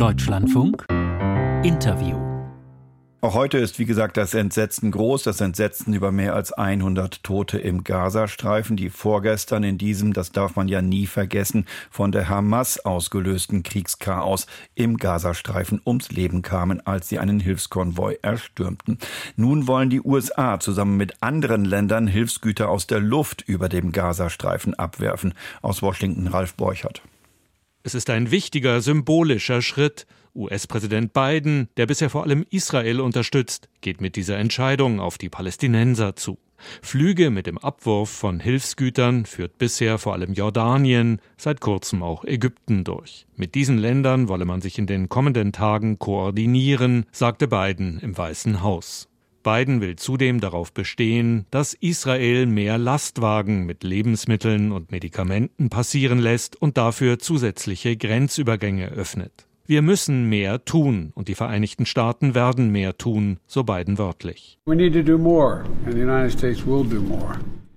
Deutschlandfunk Interview auch heute ist, wie gesagt, das Entsetzen groß, das Entsetzen über mehr als 100 Tote im Gazastreifen, die vorgestern in diesem, das darf man ja nie vergessen, von der Hamas ausgelösten Kriegschaos im Gazastreifen ums Leben kamen, als sie einen Hilfskonvoi erstürmten. Nun wollen die USA zusammen mit anderen Ländern Hilfsgüter aus der Luft über dem Gazastreifen abwerfen. Aus Washington Ralf Borchert. Es ist ein wichtiger symbolischer Schritt. US-Präsident Biden, der bisher vor allem Israel unterstützt, geht mit dieser Entscheidung auf die Palästinenser zu. Flüge mit dem Abwurf von Hilfsgütern führt bisher vor allem Jordanien, seit kurzem auch Ägypten durch. Mit diesen Ländern wolle man sich in den kommenden Tagen koordinieren, sagte Biden im Weißen Haus. Biden will zudem darauf bestehen, dass Israel mehr Lastwagen mit Lebensmitteln und Medikamenten passieren lässt und dafür zusätzliche Grenzübergänge öffnet. Wir müssen mehr tun und die Vereinigten Staaten werden mehr tun, so Biden wörtlich.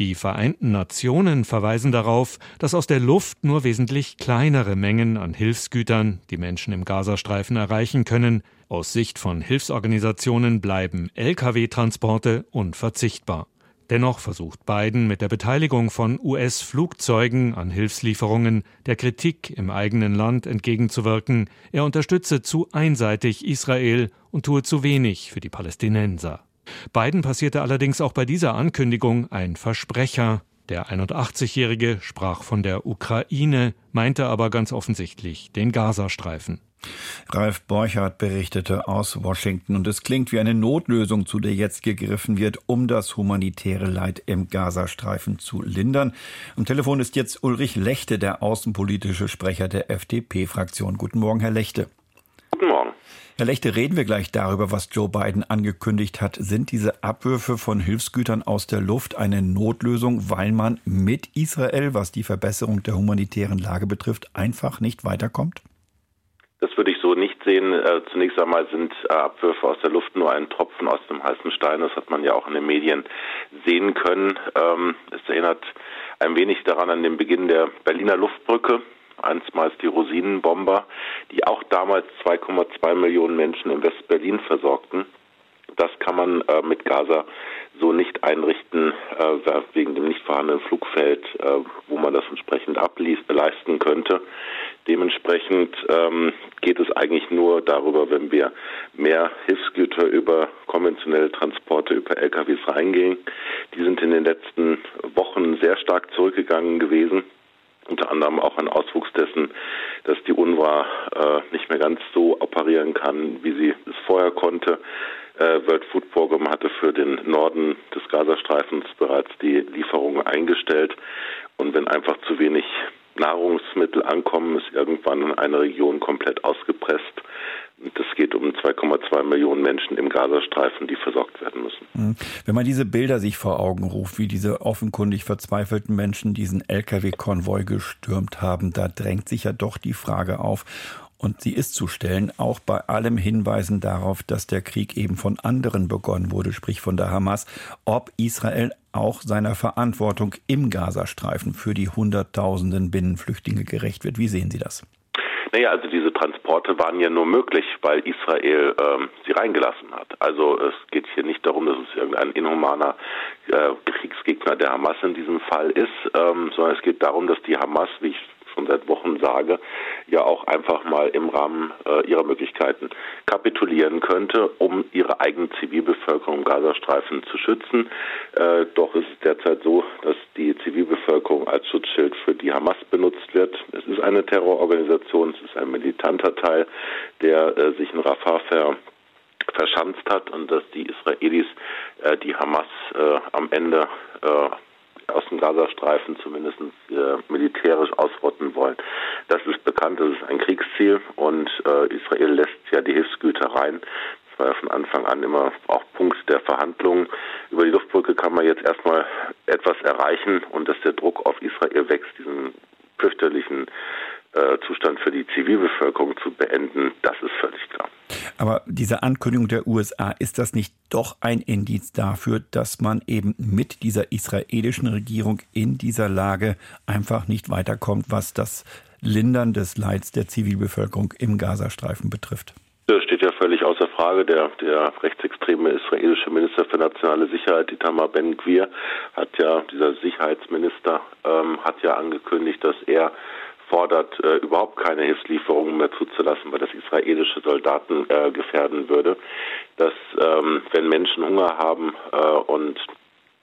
Die Vereinten Nationen verweisen darauf, dass aus der Luft nur wesentlich kleinere Mengen an Hilfsgütern die Menschen im Gazastreifen erreichen können, aus Sicht von Hilfsorganisationen bleiben Lkw-Transporte unverzichtbar. Dennoch versucht Biden mit der Beteiligung von US-Flugzeugen an Hilfslieferungen der Kritik im eigenen Land entgegenzuwirken, er unterstütze zu einseitig Israel und tue zu wenig für die Palästinenser. Biden passierte allerdings auch bei dieser Ankündigung ein Versprecher. Der 81-Jährige sprach von der Ukraine, meinte aber ganz offensichtlich den Gazastreifen. Ralf Borchardt berichtete aus Washington und es klingt wie eine Notlösung, zu der jetzt gegriffen wird, um das humanitäre Leid im Gazastreifen zu lindern. Am Telefon ist jetzt Ulrich Lechte, der außenpolitische Sprecher der FDP-Fraktion. Guten Morgen, Herr Lechte. Guten Morgen. Herr Lechte, reden wir gleich darüber, was Joe Biden angekündigt hat. Sind diese Abwürfe von Hilfsgütern aus der Luft eine Notlösung, weil man mit Israel, was die Verbesserung der humanitären Lage betrifft, einfach nicht weiterkommt? Das würde ich so nicht sehen. Äh, zunächst einmal sind äh, Abwürfe aus der Luft nur ein Tropfen aus dem heißen Stein. Das hat man ja auch in den Medien sehen können. Ähm, es erinnert ein wenig daran an den Beginn der Berliner Luftbrücke. Einstmals die Rosinenbomber, die auch damals 2,2 Millionen Menschen in West-Berlin versorgten. Das kann man äh, mit Gaza so nicht einrichten, äh, wegen dem nicht vorhandenen Flugfeld, äh, wo man das entsprechend ableisten könnte. Dementsprechend ähm, geht es eigentlich nur darüber, wenn wir mehr Hilfsgüter über konventionelle Transporte, über LKWs reingehen. Die sind in den letzten Wochen sehr stark zurückgegangen gewesen unter anderem auch ein Auswuchs dessen, dass die UNRWA äh, nicht mehr ganz so operieren kann, wie sie es vorher konnte. Äh, World Food Program hatte für den Norden des Gazastreifens bereits die Lieferungen eingestellt. Und wenn einfach zu wenig Nahrungsmittel ankommen, ist irgendwann eine Region komplett ausgepresst. Es geht um 2,2 Millionen Menschen im Gazastreifen, die versorgt werden müssen. Mhm. Wenn man diese Bilder sich vor Augen ruft, wie diese offenkundig verzweifelten Menschen diesen Lkw-Konvoi gestürmt haben, da drängt sich ja doch die Frage auf, und sie ist zu stellen, auch bei allem Hinweisen darauf, dass der Krieg eben von anderen begonnen wurde, sprich von der Hamas, ob Israel auch seiner Verantwortung im Gazastreifen für die Hunderttausenden Binnenflüchtlinge gerecht wird. Wie sehen Sie das? Naja, also diese Transporte waren ja nur möglich, weil Israel ähm, sie reingelassen hat. Also es geht hier nicht darum, dass es irgendein inhumaner äh, Kriegsgegner der Hamas in diesem Fall ist, ähm, sondern es geht darum, dass die Hamas, wie ich schon seit Wochen sage, ja auch einfach mal im Rahmen äh, ihrer Möglichkeiten kapitulieren könnte, um ihre eigene Zivilbevölkerung im Gazastreifen zu schützen. Äh, doch ist es derzeit so, dass die Zivilbevölkerung als Schutzschild für die Hamas benutzt wird. Es ist eine Terrororganisation, es ist ein militanter Teil, der äh, sich in Rafah ver verschanzt hat und dass die Israelis äh, die Hamas äh, am Ende äh, aus dem Gazastreifen zumindest äh, militärisch ausrotten wollen. Das ist bekannt, das ist ein Kriegsziel und äh, Israel lässt ja die Hilfsgüter rein. Das war ja von Anfang an immer auch Punkt der Verhandlungen. Über die Luftbrücke kann man jetzt erstmal etwas erreichen und dass der Druck auf Israel wächst, diesen fürchterlichen Zustand für die Zivilbevölkerung zu beenden, das ist völlig klar. Aber diese Ankündigung der USA, ist das nicht doch ein Indiz dafür, dass man eben mit dieser israelischen Regierung in dieser Lage einfach nicht weiterkommt, was das Lindern des Leids der Zivilbevölkerung im Gazastreifen betrifft? Das steht ja völlig außer Frage. Der, der rechtsextreme israelische Minister für nationale Sicherheit, Itamar Ben-Gvir, hat ja, dieser Sicherheitsminister, ähm, hat ja angekündigt, dass er fordert, äh, überhaupt keine Hilfslieferungen mehr zuzulassen, weil das israelische Soldaten äh, gefährden würde. Dass, ähm, wenn Menschen Hunger haben äh, und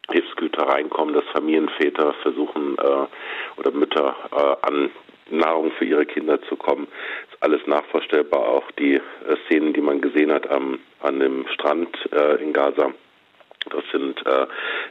Hilfsgüter reinkommen, dass Familienväter versuchen äh, oder Mütter äh, an Nahrung für ihre Kinder zu kommen. Ist alles nachvorstellbar. Auch die äh, Szenen, die man gesehen hat am, an dem Strand in Gaza. Das sind äh,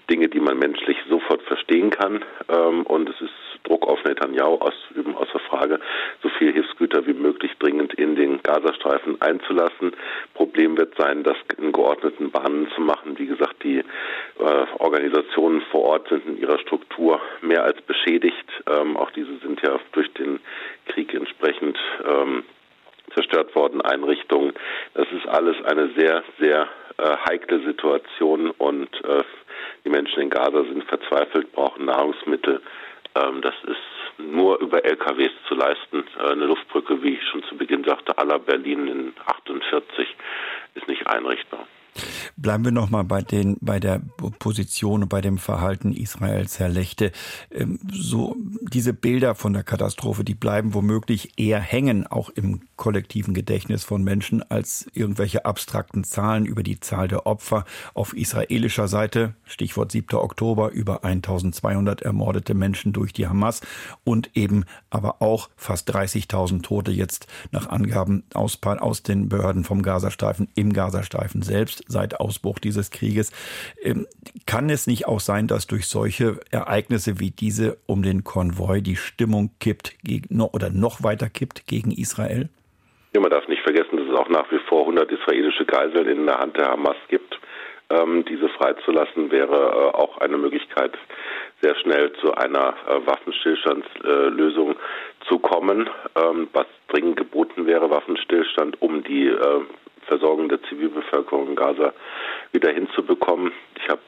Dinge, die man menschlich sofort verstehen kann. Ähm, und es ist Druck auf Netanyahu ausüben, außer Frage, so viel Hilfsgüter wie möglich dringend in den Gazastreifen einzulassen. Problem wird sein, das in geordneten Bahnen zu machen. Wie gesagt, die äh, Organisationen vor Ort sind in ihrer Struktur mehr als beschädigt. Ähm, auch diese sind ja durch den Krieg entsprechend ähm, zerstört worden, Einrichtungen. Das ist alles eine sehr, sehr äh, heikle Situation und äh, die Menschen in Gaza sind verzweifelt, brauchen Nahrungsmittel. Ähm, das ist nur über LKWs zu leisten. Äh, eine Luftbrücke, wie ich schon zu Beginn sagte, aller Berlin in 48 ist nicht einrichtbar. Bleiben wir nochmal bei bei der Position und bei dem Verhalten Israels, Herr Lechte. Ähm, so, diese Bilder von der Katastrophe, die bleiben womöglich eher hängen, auch im kollektiven Gedächtnis von Menschen, als irgendwelche abstrakten Zahlen über die Zahl der Opfer auf israelischer Seite. Stichwort 7. Oktober, über 1200 ermordete Menschen durch die Hamas und eben aber auch fast 30.000 Tote jetzt nach Angaben aus, aus den Behörden vom Gazastreifen im Gazastreifen selbst seit Ausbruch dieses Krieges. Ähm, kann es nicht auch sein, dass durch solche Ereignisse wie diese um den Konvoi die Stimmung kippt oder noch weiter kippt gegen Israel? Ja, man darf nicht vergessen, dass es auch nach wie vor 100 israelische Geiseln in der Hand der Hamas gibt. Ähm, diese freizulassen wäre äh, auch eine Möglichkeit, sehr schnell zu einer äh, Waffenstillstandslösung äh, zu kommen, ähm, was dringend geboten wäre, Waffenstillstand, um die Versorgung der Zivilbevölkerung in Gaza wieder hinzubekommen. Ich habe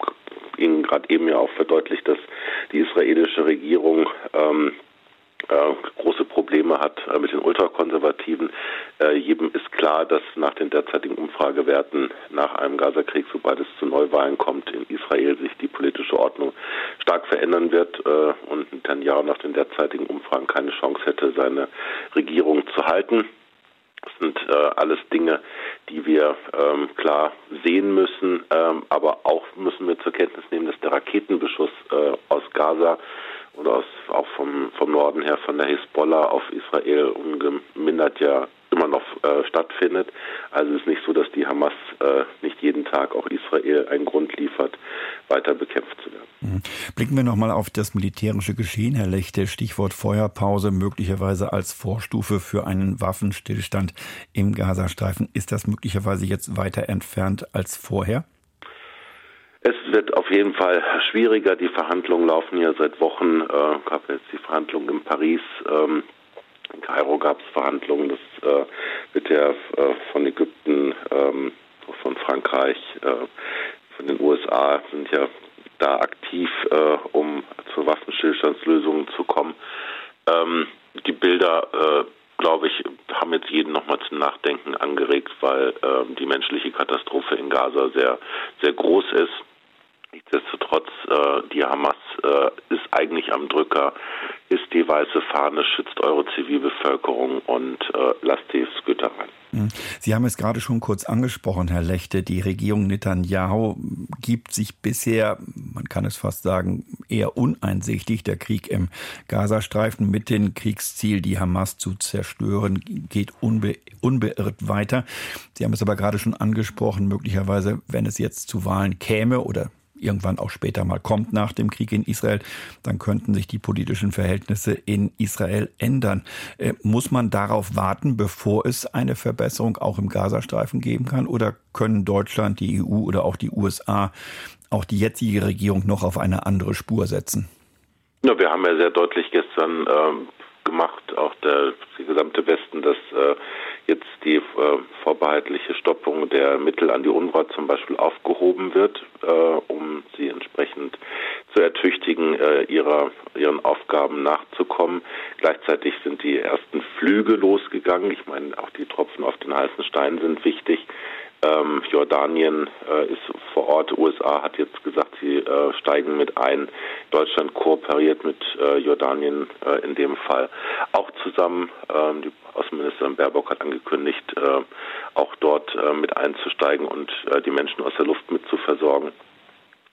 Ihnen gerade eben ja auch verdeutlicht, dass die israelische Regierung ähm, äh, große Probleme hat äh, mit den Ultrakonservativen. Äh, jedem ist klar, dass nach den derzeitigen Umfragewerten nach einem Gazakrieg, sobald es zu Neuwahlen kommt, in Israel sich die politische Ordnung stark verändern wird äh, und Netanyahu nach den derzeitigen Umfragen keine Chance hätte, seine Regierung zu halten. Das sind äh, alles Dinge, die wir ähm, klar sehen müssen, ähm, aber auch müssen wir zur Kenntnis nehmen, dass der Raketenbeschuss äh, aus Gaza oder aus, auch vom, vom Norden her von der Hisbollah auf Israel ungemindert ja immer noch äh, stattfindet. Also es ist nicht so, dass die Hamas Tag auch Israel einen Grund liefert, weiter bekämpft zu werden. Mhm. Blicken wir nochmal auf das militärische Geschehen, Herr Lechte. Stichwort Feuerpause, möglicherweise als Vorstufe für einen Waffenstillstand im Gazastreifen. Ist das möglicherweise jetzt weiter entfernt als vorher? Es wird auf jeden Fall schwieriger. Die Verhandlungen laufen ja seit Wochen. Äh, gab jetzt die Verhandlungen in Paris. Ähm, in Kairo gab es Verhandlungen. Das äh, wird ja äh, von Ägypten, ähm, Frankreich, äh, von den USA sind ja da aktiv, äh, um zu Waffenstillstandslösungen zu kommen. Ähm, die Bilder äh, glaube ich, haben jetzt jeden nochmal zum Nachdenken angeregt, weil äh, die menschliche Katastrophe in Gaza sehr, sehr groß ist. Nichtsdestotrotz, äh, die Hamas äh, ist eigentlich am Drücker, ist die weiße Fahne, schützt eure Zivilbevölkerung und äh, lasst die Güter rein. Mhm. Sie haben es gerade schon kurz angesprochen, Herr Lechte. Die Regierung Netanyahu gibt sich bisher, man kann es fast sagen, eher uneinsichtig. Der Krieg im Gazastreifen mit dem Kriegsziel, die Hamas zu zerstören, geht unbe unbeirrt weiter. Sie haben es aber gerade schon angesprochen, möglicherweise, wenn es jetzt zu Wahlen käme oder irgendwann auch später mal kommt nach dem Krieg in Israel, dann könnten sich die politischen Verhältnisse in Israel ändern. Äh, muss man darauf warten, bevor es eine Verbesserung auch im Gazastreifen geben kann? Oder können Deutschland, die EU oder auch die USA auch die jetzige Regierung noch auf eine andere Spur setzen? Ja, wir haben ja sehr deutlich gestern ähm, gemacht, auch der, der gesamte Westen, dass äh, jetzt die äh, vorbehaltliche Stoppung der Mittel an die UNRWA zum Beispiel aufgehoben wird, äh, um entsprechend zu ertüchtigen, äh, ihrer, ihren Aufgaben nachzukommen. Gleichzeitig sind die ersten Flüge losgegangen. Ich meine, auch die Tropfen auf den heißen Stein sind wichtig. Ähm, Jordanien äh, ist vor Ort. USA hat jetzt gesagt, sie äh, steigen mit ein. Deutschland kooperiert mit äh, Jordanien äh, in dem Fall auch zusammen. Ähm, die Außenministerin Baerbock hat angekündigt, äh, auch dort äh, mit einzusteigen und die Menschen aus der Luft mit zu versorgen.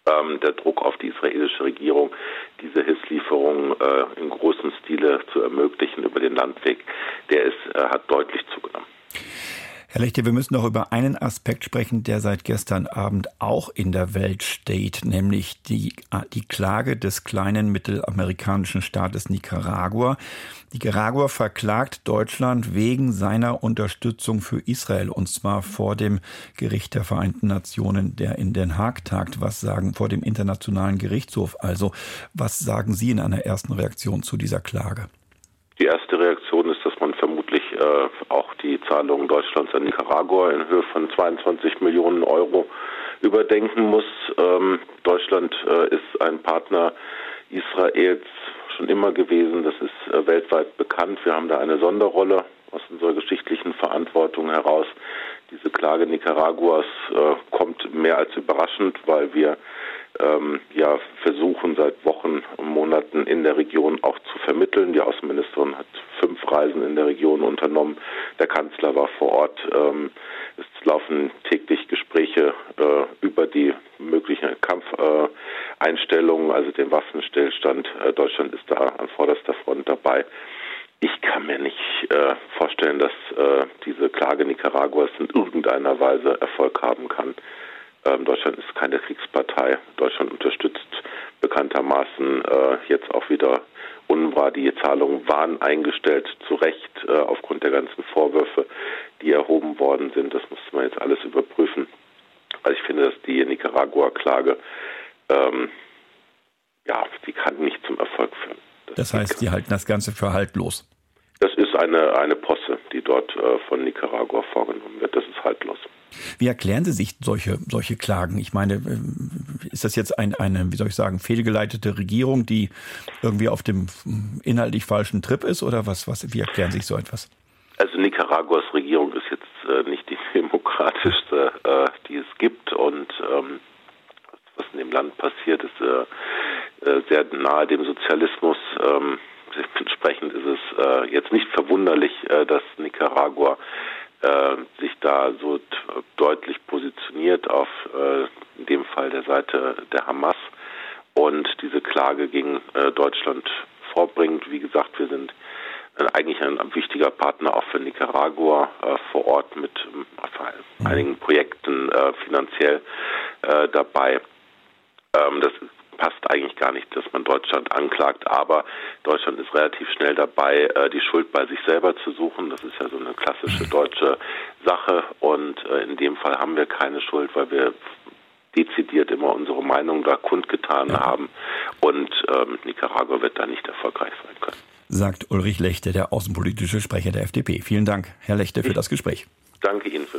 Ähm, der Druck auf die israelische Regierung, diese Hilfslieferungen in großem Stile zu ermöglichen über den Landweg, der ist, hat deutlich zugenommen. Herr Lechte, wir müssen noch über einen Aspekt sprechen, der seit gestern Abend auch in der Welt steht, nämlich die, die Klage des kleinen mittelamerikanischen Staates Nicaragua. Nicaragua verklagt Deutschland wegen seiner Unterstützung für Israel und zwar vor dem Gericht der Vereinten Nationen, der in Den Haag tagt. Was sagen vor dem Internationalen Gerichtshof? Also, was sagen Sie in einer ersten Reaktion zu dieser Klage? Die erste Reaktion ist, dass man vermutlich äh, auch die Zahlungen Deutschlands an Nicaragua in Höhe von 22 Millionen Euro überdenken muss. Ähm, Deutschland äh, ist ein Partner Israels schon immer gewesen. Das ist äh, weltweit bekannt. Wir haben da eine Sonderrolle aus unserer geschichtlichen Verantwortung heraus. Diese Klage Nicaraguas äh, kommt mehr als überraschend, weil wir ähm, ja versuchen seit Wochen und Monaten in der Region auch zu vermitteln. Die Außenministerin hat fünf Reisen in der Region unternommen. Der Kanzler war vor Ort. Ähm, es laufen täglich Gespräche äh, über die möglichen Kampfeinstellungen, also den Waffenstillstand. Äh, Deutschland ist da an vorderster Front dabei. Ich kann mir nicht äh, vorstellen, dass äh, diese Klage Nicaraguas in irgendeiner Weise Erfolg haben kann. Ähm, Deutschland ist keine Kriegspartei. Deutschland unterstützt bekanntermaßen äh, jetzt auch wieder UNRWA. Die Zahlungen waren eingestellt, zu Recht, äh, aufgrund der ganzen Vorwürfe, die erhoben worden sind. Das musste man jetzt alles überprüfen. Also ich finde, dass die Nicaragua-Klage, ähm, ja, die kann nicht zum Erfolg führen. Das, das heißt, die halten das Ganze für haltlos. Das ist eine, eine Posse, die dort äh, von Nicaragua vorgenommen wird. Das ist haltlos. Wie erklären Sie sich solche, solche Klagen? Ich meine, äh, ist das jetzt ein, eine, wie soll ich sagen, fehlgeleitete Regierung, die irgendwie auf dem inhaltlich falschen Trip ist oder was, was, wie erklären Sie sich so etwas? Also Nicaraguas Regierung ist jetzt äh, nicht die demokratischste, äh, die es gibt und ähm, was in dem Land passiert, ist äh, äh sehr nahe dem Sozialismus. Ähm, entsprechend ist es äh, jetzt nicht verwunderlich, dass Nicaragua äh, sich da so deutlich positioniert auf äh, in dem Fall der Seite der Hamas und diese Klage gegen äh, Deutschland vorbringt. Wie gesagt, wir sind äh, eigentlich ein, wichtiger Partner auch für Nicaragua äh, vor Ort mit äh, einigen Projekten finanziell dabei. Ähm, das passt eigentlich gar nicht, dass man Deutschland anklagt, aber Deutschland ist relativ schnell dabei, äh, die Schuld bei sich selber zu suchen. Das ist ja so eine klassische mhm. deutsche Sache und äh, in dem Fall haben wir keine Schuld, weil wir dezidiert immer unsere Meinung da kundgetan ja. haben und ähm, Nicaragua wird da nicht erfolgreich sein können. Sagt Ulrich Lechte, der außenpolitische Sprecher der FDP. Vielen Dank, Herr Lechte, für ich das Gespräch. Danke Ihnen für